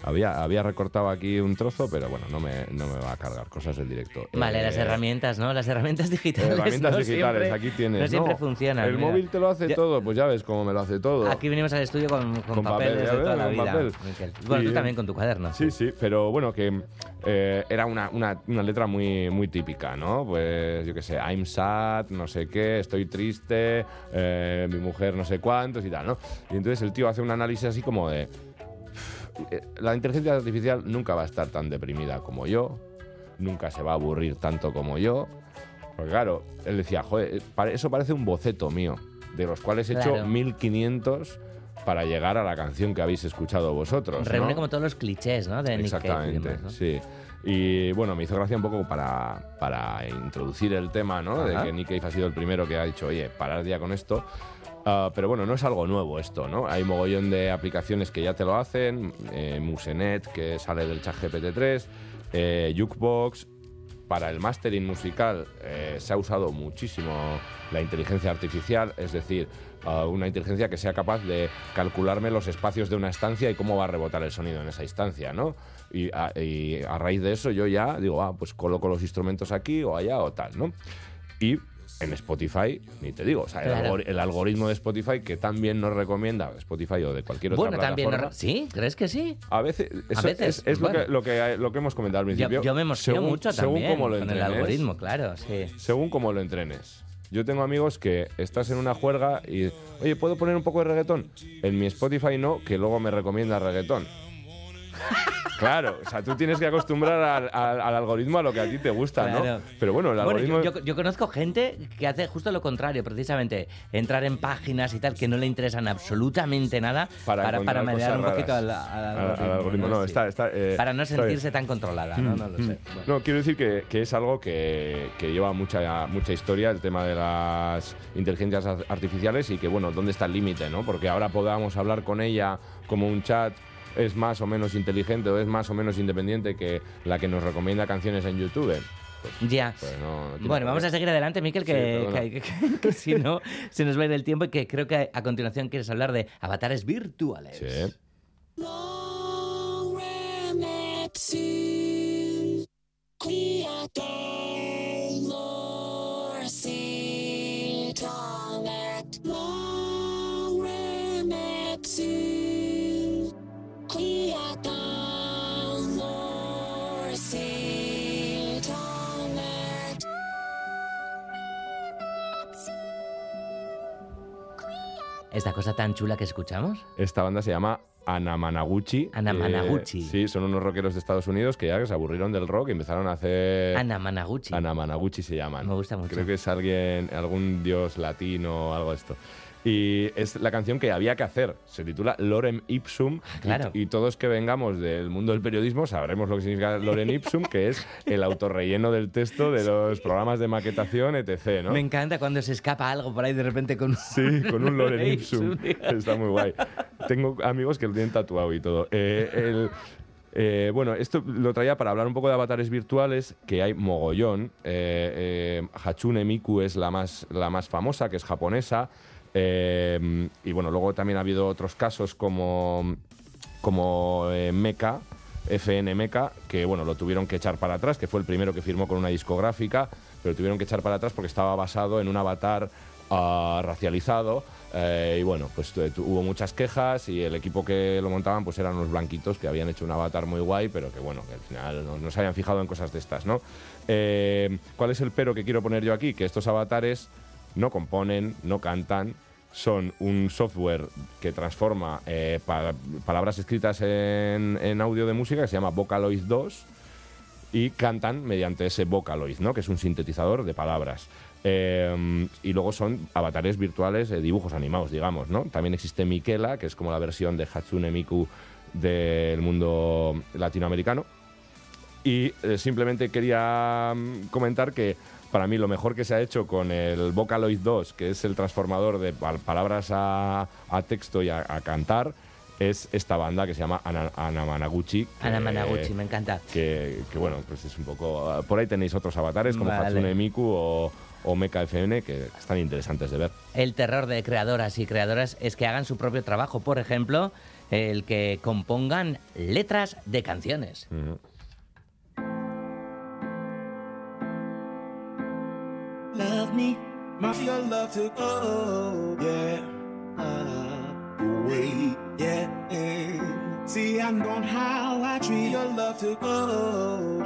Había, había recortado aquí un trozo, pero bueno, no me, no me va a cargar cosas del directo. Vale, las Eh, herramientas, ¿no? Las herramientas digitales. Herramientas no digitales, siempre- aquí tienes. No siempre ¿no? funcionan. El mira. móvil te lo hace Ya- todo, pues ya ves cómo me lo hace todo. Aquí venimos al estudio con, con, Con papel, toda la vida. papel. Bueno, tú eh, también con tu cuaderno. Sí, sí, pero bueno, que eh, era una, una- una letra muy, muy típica, ¿no? Pues yo qué sé, I'm sad, no sé qué, estoy triste, eh, mi mujer no sé cuántos y tal, ¿no? Y entonces el tío hace un análisis así como de... eh, La inteligencia artificial nunca va a estar tan deprimida como yo, nunca se va a aburrir tanto como yo. Porque claro, él decía, joder, eh, eso parece un boceto mío, de los cuales he Claro. hecho 1500 para llegar a la canción que habéis escuchado vosotros. Reúne ¿no? como todos los clichés, ¿no? De Nick Cave y Exactamente, demás, ¿no? sí. Y bueno, me hizo gracia un poco para, para introducir el tema, ¿no? De que Nick Cave ha sido el primero que ha dicho, oye, parar ya con esto. Ah, pero bueno, no es algo nuevo esto, ¿no? Hay mogollón de aplicaciones que ya te lo hacen, eh, Musenet, que sale del chat GPT-3, eh, Jukebox. Para el mastering musical eh, se ha usado muchísimo la inteligencia artificial, es decir, ah, una inteligencia que sea capaz de calcularme los espacios de una estancia y cómo va a rebotar el sonido en esa instancia, ¿no? Y a, y a raíz de eso yo ya digo, ah, pues coloco los instrumentos aquí o allá o tal, ¿no? Y en Spotify, ni te digo, o sea, el, Claro. algor- el algoritmo de Spotify que también nos recomienda Spotify o de cualquier otra Bueno, también. ¿Sí? ¿Crees que sí? A veces, A eso veces, es, es lo, que, lo, que, lo que hemos comentado al principio. yo me emociono Según- mucho según también cómo lo con el algoritmo, claro, sí. Según cómo lo entrenes. Yo tengo amigos que estás en una juerga y, oye, ¿puedo poner un poco de reggaetón? En mi Spotify no, que luego me recomienda reggaetón. Claro, o sea, tú tienes que acostumbrar al, al- al algoritmo a lo que a ti te gusta, Claro. ¿no? Pero bueno, el Bueno, algoritmo... yo, yo- yo conozco gente que hace justo lo contrario, precisamente entrar en páginas y tal que no le interesan absolutamente nada para, para, mediar un poquito al, al Al- al algoritmo. ¿no? Sí. está, está, eh, para no sentirse tan controlada, ¿no? No lo sé. Mm. No, quiero decir que, que es algo que, que lleva mucha, mucha historia, el tema de las inteligencias ar- artificiales y que, bueno, ¿dónde está el límite, no? Porque ahora podamos hablar con ella como un chat es más o menos inteligente o es más o menos independiente que la que nos recomienda canciones en YouTube. Pues, Ya. pues no- no tiene Bueno, vamos a seguir adelante, Miquel, que, Sí, perdona. que- que- que si no se nos va a ir el tiempo y que creo que a continuación quieres hablar de avatares virtuales. Sí. Esta cosa tan chula que escuchamos. Esta banda se llama Anamanaguchi. Anamanaguchi. Eh, sí, son unos rockeros de Estados Unidos que ya se aburrieron del rock y empezaron a hacer... Anamanaguchi. Anamanaguchi se llaman. Me gusta mucho. Creo que es alguien, algún dios latino o algo de esto. Y es la canción que había que hacer. Se titula Lorem Ipsum. Ah, claro. Y, y todos que vengamos del mundo del periodismo sabremos lo que significa Lorem Ipsum, que es el autorrelleno del texto de los programas de maquetación, etc. ¿no? Me encanta cuando se escapa algo por ahí de repente con Sí, con un Lorem Ipsum. Está muy guay. Tengo amigos que lo tienen tatuado y todo. Eh, el- eh, bueno, esto lo traía para hablar un poco de avatares virtuales, que hay mogollón. Eh, eh, Hatsune Miku es la más, la más famosa, que es japonesa. Eh, y bueno, luego también ha habido otros casos como, como eh, Mecha, FN Mecha, que bueno, lo tuvieron que echar para atrás, que fue el primero que firmó con una discográfica, pero tuvieron que echar para atrás porque estaba basado en un avatar ah, racializado. eh, y bueno, pues tu- hubo muchas quejas y el equipo que lo montaban pues eran los blanquitos que habían hecho un avatar muy guay, pero que bueno, que al final no, se habían fijado en cosas de estas, ¿no? Eh, ¿Cuál es el pero que quiero poner yo aquí? Que estos avatares no componen, no cantan, son un software que transforma eh, pa- palabras escritas en, audio de música que se llama Vocaloid 2 y cantan mediante ese Vocaloid, ¿no? que es un sintetizador de palabras. Eh, y luego son avatares virtuales, de dibujos animados, digamos. ¿no? También existe Miquela, que es como la versión de Hatsune Miku del mundo latinoamericano. Y eh, simplemente quería mm, comentar que para mí lo mejor que se ha hecho con el Vocaloid 2, que es el transformador de pal- palabras a, a texto y a, a cantar, es esta banda que se llama Ana, Anamanaguchi. que- Anamanaguchi, me encanta. Que, que, bueno, pues es un poco... ah, Por ahí tenéis otros avatares como Vale. Hatsune Miku o, o Mecha FN que están interesantes de ver. El terror de creadoras y creadoras es que hagan su propio trabajo. Por ejemplo, el que compongan letras de canciones. Me, mafia love to go, yeah. Uh, away, yeah. See, I'm gone how I treat your love to go,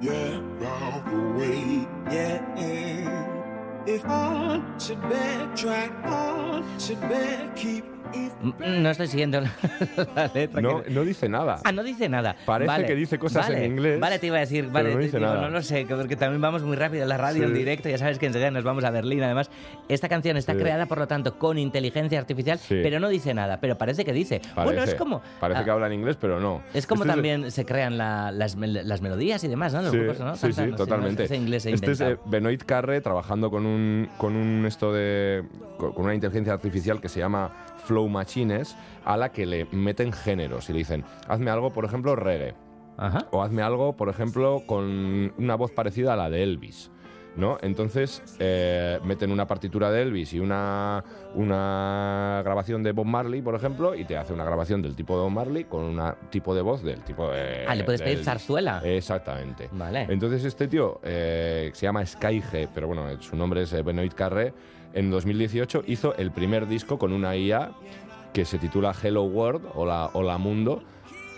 yeah. Round away, yeah. And if on should backtrack, on should back keep. Mm, No estoy siguiendo la, (laughs) la letra. No, que- no dice nada. Ah, no dice nada. Parece Vale, que dice cosas vale, en inglés, Vale, te iba a decir, vale, no dice digo, nada. no lo sé, que- porque también vamos muy rápido en la radio, en directo, ya sabes que enseguida nos vamos a Berlín. Además, esta canción está Sí. creada, por lo tanto, con inteligencia artificial, Sí. pero no dice nada, pero parece que dice. bueno, es Parece- como... Parece ah, que habla en inglés, pero no. Es como Este también se crean la- las, mel- las melodías y demás, ¿no? Los Sí, grupos, ¿no? sí, sí, Cantan, no sé, totalmente. inglés este es eh. Benoit Carre trabajando con un, con un esto de con una inteligencia artificial que se llama Flow Machines, a la que le meten géneros y le dicen, hazme algo, por ejemplo, reggae. O hazme algo, por ejemplo, con una voz parecida a la de Elvis. ¿No? Entonces eh, meten una partitura de Elvis y una, una grabación de Bob Marley, por ejemplo, y te hace una grabación del tipo de Bob Marley con un tipo de voz del tipo de. Ah, le puedes de pedir Elvis. zarzuela. Exactamente. Vale. Entonces este tío, eh, se llama Skyge, pero bueno, su nombre es eh, Benoit Carré, en 2018 hizo el primer disco con una IA que se titula Hello World, Hola, Hola Mundo,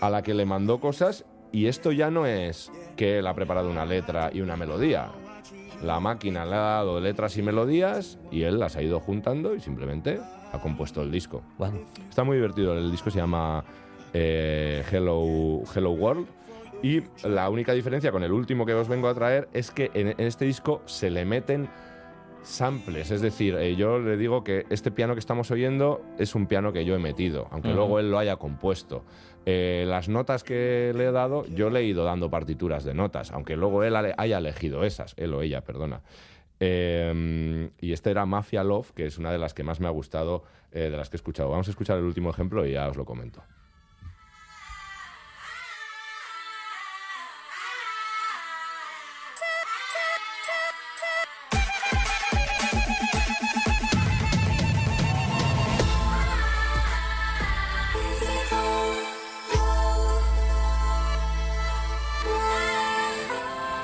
a la que le mandó cosas y esto ya no es que él ha preparado una letra y una melodía. la máquina le ha dado letras y melodías y él las ha ido juntando y simplemente ha compuesto el disco. Está muy divertido, el disco se llama eh, Hello, Hello World y la única diferencia con el último que os vengo a traer es que en, en este disco se le meten samples, es decir, eh, yo le digo que este piano que estamos oyendo es un piano que yo he metido, aunque luego él lo haya compuesto. Eh, las notas que le he dado, yo le he ido dando partituras de notas, aunque luego él haya elegido esas, él o ella, perdona. Eh, y este era Mafia Love, que es una de las que más me ha gustado, eh, de las que he escuchado. Vamos a escuchar el último ejemplo y ya os lo comento.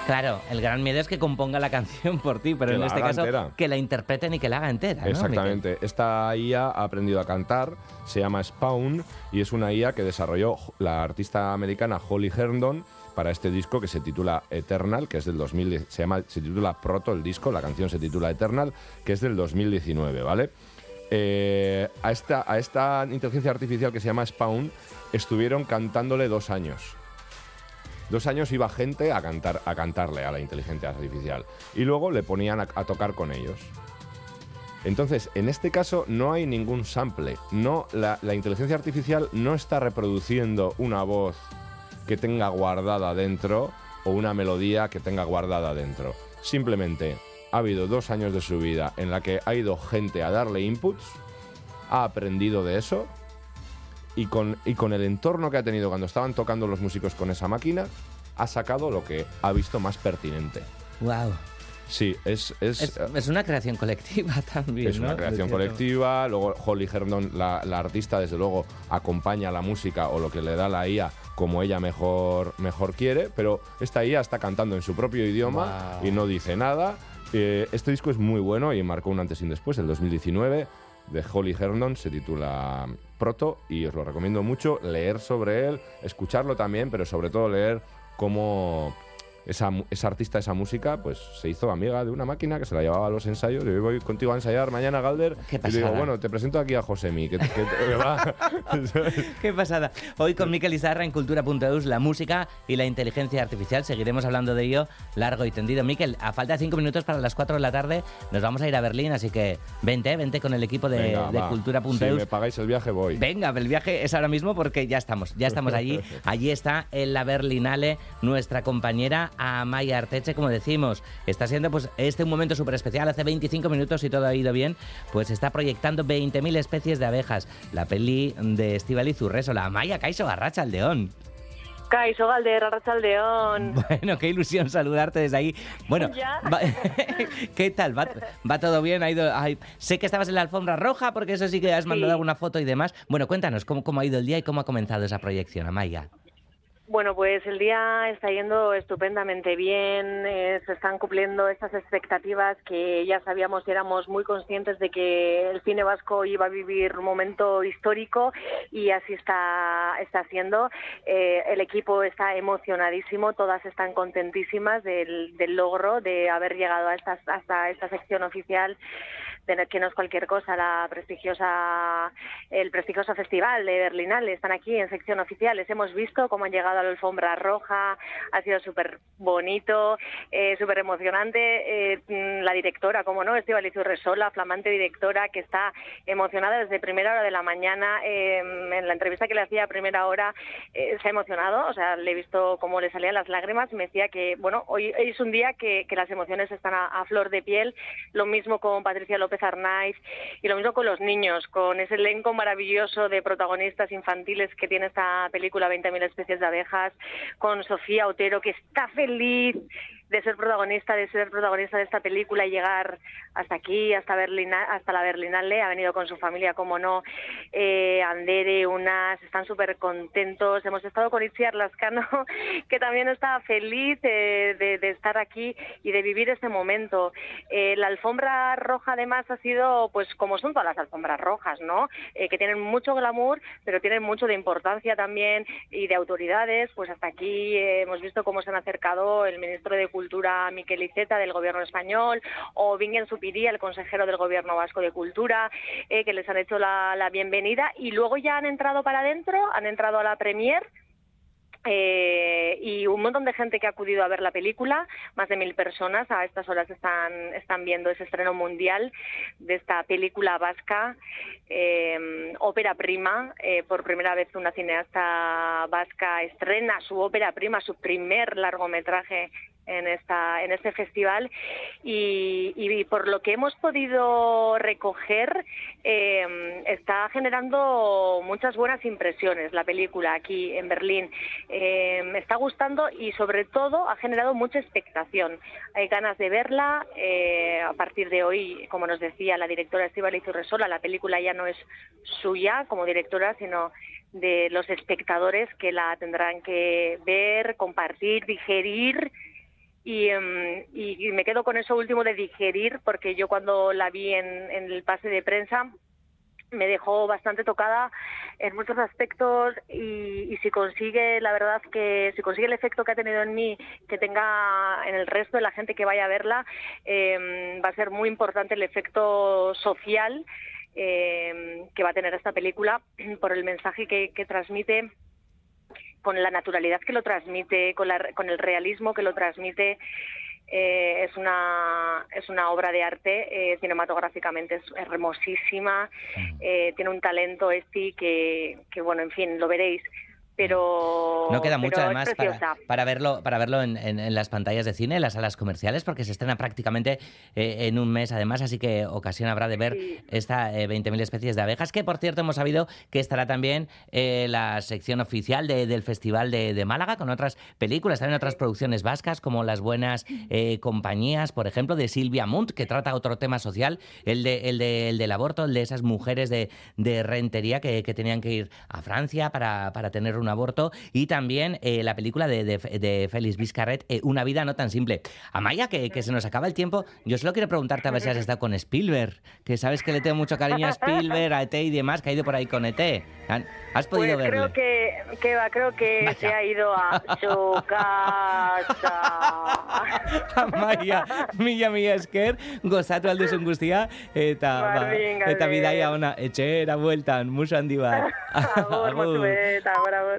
Claro, el gran miedo es que componga la canción por ti, pero Que en este caso entera. que la interpreten y que la haga entera. Exactamente. Esta IA ha aprendido a cantar, se llama Spawn y es una IA que desarrolló la artista americana Holly Herndon para este disco que se titula Eternal, que es del 2010, se llama se titula Proto el disco, la canción se titula Eternal, que es del 2019, ¿vale? Eh, a, esta, a esta inteligencia artificial que se llama Spawn estuvieron cantándole dos años. Dos años iba gente a, cantar, a cantarle a la inteligencia artificial y luego le ponían a, tocar con ellos. Entonces, en este caso no hay ningún sample. No, la, la inteligencia artificial no está reproduciendo una voz que tenga guardada dentro o una melodía que tenga guardada dentro. Simplemente ha habido dos años de su vida en la que ha ido gente a darle inputs, ha aprendido de eso y con, y con el entorno que ha tenido cuando estaban tocando los músicos con esa máquina, ha sacado lo que ha visto más pertinente. Wow. Sí, es, es, Es, es una creación colectiva (laughs) también. es una ¿no? creación De cierto- colectiva. Luego Holly Herndon, la, la artista, desde luego, acompaña la música o lo que le da la IA como ella mejor, mejor quiere. Pero esta IA está cantando en su propio idioma Wow. y no dice nada. Eh, este disco es muy bueno y marcó un antes y un después, el 2019, de Holly Herndon. Se titula Proto y os lo recomiendo mucho. Leer sobre él, escucharlo también, pero sobre todo leer cómo esa, esa artista, esa música, pues se hizo amiga de una máquina que se la llevaba a los ensayos. Yo voy contigo a ensayar mañana, Galder. Qué y le digo, bueno, te presento aquí a Josemi, que, que te- va. (laughs) Qué pasada. Hoy con Miquel Izarra en Cultura.eus, la música y la inteligencia artificial. Seguiremos hablando de ello largo y tendido. Miquel, a falta de cinco minutos para las 4 de la tarde, nos vamos a ir a Berlín, así que vente, vente con el equipo de, de. Cultura.eus. Si me pagáis el viaje, voy. Venga, el viaje es ahora mismo porque ya estamos, ya estamos allí. (laughs) Allí está en la Berlinale nuestra compañera Amaya Arteche, como decimos. Está siendo pues este un momento súper especial. Hace 25 minutos, si todo ha ido bien, pues está proyectando 20.000 especies de abejas. La peli de Estivaliz Urreso, la Amaya Caiso Garracha Aldeón. Kaiso Galder, Arrachaldeón. (laughs) Bueno, qué ilusión saludarte desde ahí. Bueno, va- (laughs) ¿qué tal? ¿Va, va todo bien? ¿Ha ido, ay, sé que estabas en la alfombra roja porque eso sí que has mandado Sí. alguna foto y demás. Bueno, cuéntanos cómo, cómo ha ido el día y cómo ha comenzado esa proyección, Amaya. Bueno, pues el día está yendo estupendamente bien, eh, se están cumpliendo estas expectativas que ya sabíamos y éramos muy conscientes de que el cine vasco iba a vivir un momento histórico y así está, está siendo. Eh, el equipo está emocionadísimo, todas están contentísimas del, logro de haber llegado a esta, hasta esta sección oficial de que no es cualquier cosa, la prestigiosa, el prestigioso festival de Berlinale. Están aquí en sección oficial. Les hemos visto cómo han llegado a la alfombra roja. Ha sido súper bonito, eh, súper emocionante. Eh, la directora, como no, Estivaliz Urresola, flamante directora, que está emocionada desde primera hora de la mañana. Eh, en la entrevista que le hacía a primera hora eh, se ha emocionado. O sea, le he visto cómo le salían las lágrimas. Me decía que, bueno, hoy es un día que, que las emociones están a, a flor de piel. Lo mismo con Patricia López Y lo mismo con los niños, con ese elenco maravilloso de protagonistas infantiles que tiene esta película 20.000 especies de abejas, con Sofía Otero que está feliz de ser protagonista, de ser protagonista de esta película y llegar hasta aquí, hasta Berlina, hasta la Berlinale, ha venido con su familia, como no, eh, Andere, Unas, están súper contentos, hemos estado con Itziar Lascano, (laughs) que también está feliz eh, de, de estar aquí y de vivir este momento. Eh, la alfombra roja además ha sido, pues como son todas las alfombras rojas, ¿no? Que tienen mucho glamour, pero tienen mucho de importancia también y de autoridades, pues hasta aquí hemos visto cómo se han acercado el ministro de Cultura Miquel Iceta del Gobierno español, o Vingen Supiría, el consejero del Gobierno vasco de Cultura, eh, que les han hecho la, bienvenida y luego ya han entrado para adentro, han entrado a la premier eh, y un montón de gente que ha acudido a ver la película, más de mil personas a estas horas están, están viendo ese estreno mundial de esta película vasca, eh, ópera prima. Por primera vez una cineasta vasca estrena su ópera prima, su primer largometraje en esta en este festival. Y, y por lo que hemos podido recoger eh, está generando muchas buenas impresiones la película aquí en Berlín. Me está gustando y sobre todo ha generado mucha expectación. Hay ganas de verla eh, a partir de hoy como nos decía la directora Estíbaliz Urresola la película ya no es suya como directora sino de los espectadores que la tendrán que ver, compartir, digerir y, em, y, y me quedo con eso último de digerir, porque yo cuando la vi en, en el pase de prensa me dejó bastante tocada en muchos aspectos y, si consigue, la verdad que si consigue el efecto que ha tenido en mí, que tenga en el resto de la gente que vaya a verla, eh, va a ser muy importante el efecto social eh, que va a tener esta película (clears throat) por el mensaje que, que transmite con la naturalidad que lo transmite, con, la, con el realismo que lo transmite. Eh, es una es una obra de arte eh, cinematográficamente es hermosísima eh, tiene un talento este que, que bueno en fin lo veréis pero no queda mucho además para, verlo para verlo en, en- en las pantallas de cine en las salas comerciales porque se estrena prácticamente eh, en un mes además así que ocasión habrá de ver esta eh, 20.000 especies de abejas que por cierto hemos sabido que estará también eh, la sección oficial de- del festival de, de Málaga con otras películas también otras producciones vascas como las buenas eh, compañías por ejemplo de Silvia Munt que trata otro tema social el de el de- el del aborto el de esas mujeres de, de rentería que, que tenían que ir a Francia para, para tener un aborto y también eh, la película de, de, de Félix Vizcarret, eh, Una vida no tan simple. Amaya, que, que se nos acaba el tiempo, yo solo quiero preguntarte a ver si has estado con Spielberg, que sabes que le tengo mucho cariño a Spielberg, a ET y demás, que ha ido por ahí con ET. ¿Han- ¿Has podido Pues verle? creo que, que va, creo que se ha ido a su casa. (laughs) Amaia, mila mila esker, gozatu alduzun guztia, eta, ba, Berdin, eta bidaia ona, etxera bueltan, muso handi bat. (laughs) (laughs) Agur, Agur.